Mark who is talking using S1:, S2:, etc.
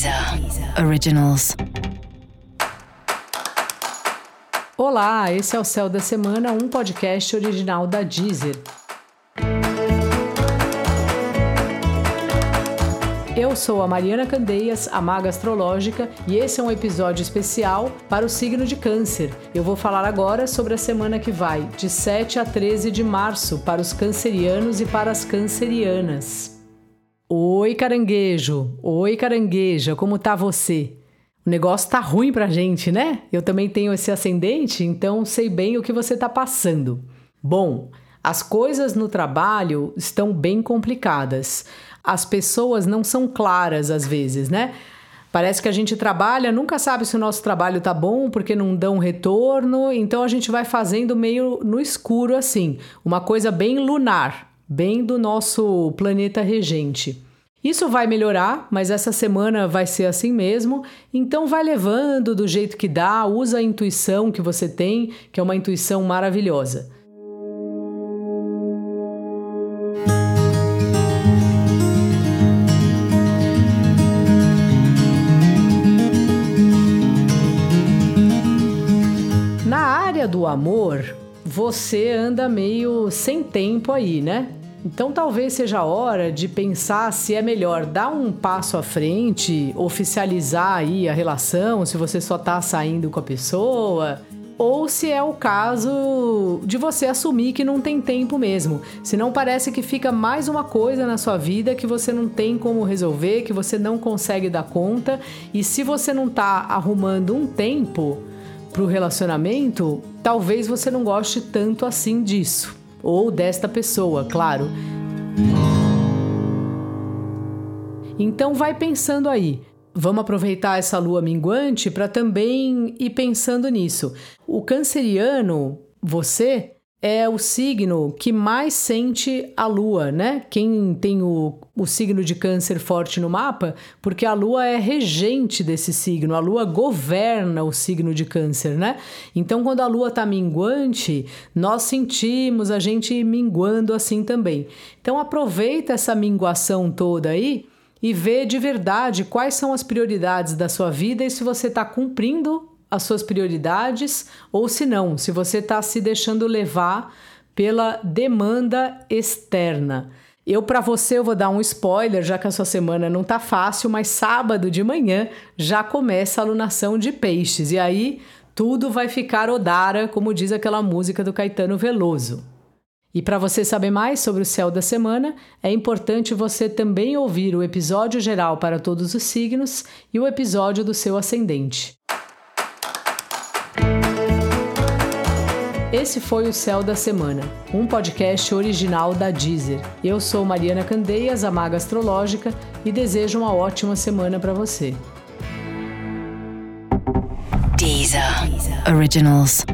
S1: Deezer Originals. Olá, esse é o Céu da Semana, um podcast original da Deezer. Eu sou a Mariana Candeias, a maga astrológica, e esse é um episódio especial para o signo de Câncer. Eu vou falar agora sobre a semana que vai, de 7 a 13 de março, para os cancerianos e para as cancerianas. Oi, caranguejo! Oi, carangueja, como tá você? O negócio tá ruim pra gente, né? Eu também tenho esse ascendente, então sei bem o que você tá passando. Bom, as coisas no trabalho estão bem complicadas. As pessoas não são claras às vezes, né? Parece que a gente trabalha, nunca sabe se o nosso trabalho tá bom porque não dão retorno, então a gente vai fazendo meio no escuro assim, uma coisa bem lunar bem do nosso planeta regente. Isso vai melhorar, mas essa semana vai ser assim mesmo. Então vai levando do jeito que dá, usa a intuição que você tem, que é uma intuição maravilhosa. Na área do amor, você anda meio sem tempo aí, né? Então talvez seja a hora de pensar se é melhor dar um passo à frente, oficializar aí a relação, se você só está saindo com a pessoa, ou se é o caso de você assumir que não tem tempo mesmo. Se não parece que fica mais uma coisa na sua vida que você não tem como resolver, que você não consegue dar conta, e se você não está arrumando um tempo para o relacionamento, talvez você não goste tanto assim disso ou desta pessoa, claro. Então vai pensando aí. Vamos aproveitar essa lua minguante para também ir pensando nisso. O canceriano, você, é o signo que mais sente a lua, né? Quem tem o, o signo de câncer forte no mapa, porque a lua é regente desse signo, a lua governa o signo de câncer, né? Então, quando a lua tá minguante, nós sentimos a gente minguando assim também. Então, aproveita essa minguação toda aí e vê de verdade quais são as prioridades da sua vida e se você está cumprindo as suas prioridades ou se não, se você está se deixando levar pela demanda externa. Eu para você eu vou dar um spoiler, já que a sua semana não tá fácil, mas sábado de manhã já começa a alunação de peixes e aí tudo vai ficar odara, como diz aquela música do Caetano Veloso. E para você saber mais sobre o céu da semana, é importante você também ouvir o episódio geral para todos os signos e o episódio do seu ascendente. Esse foi o Céu da Semana, um podcast original da Deezer. Eu sou Mariana Candeias, a Maga Astrológica, e desejo uma ótima semana para você. Deezer. Deezer. Originals.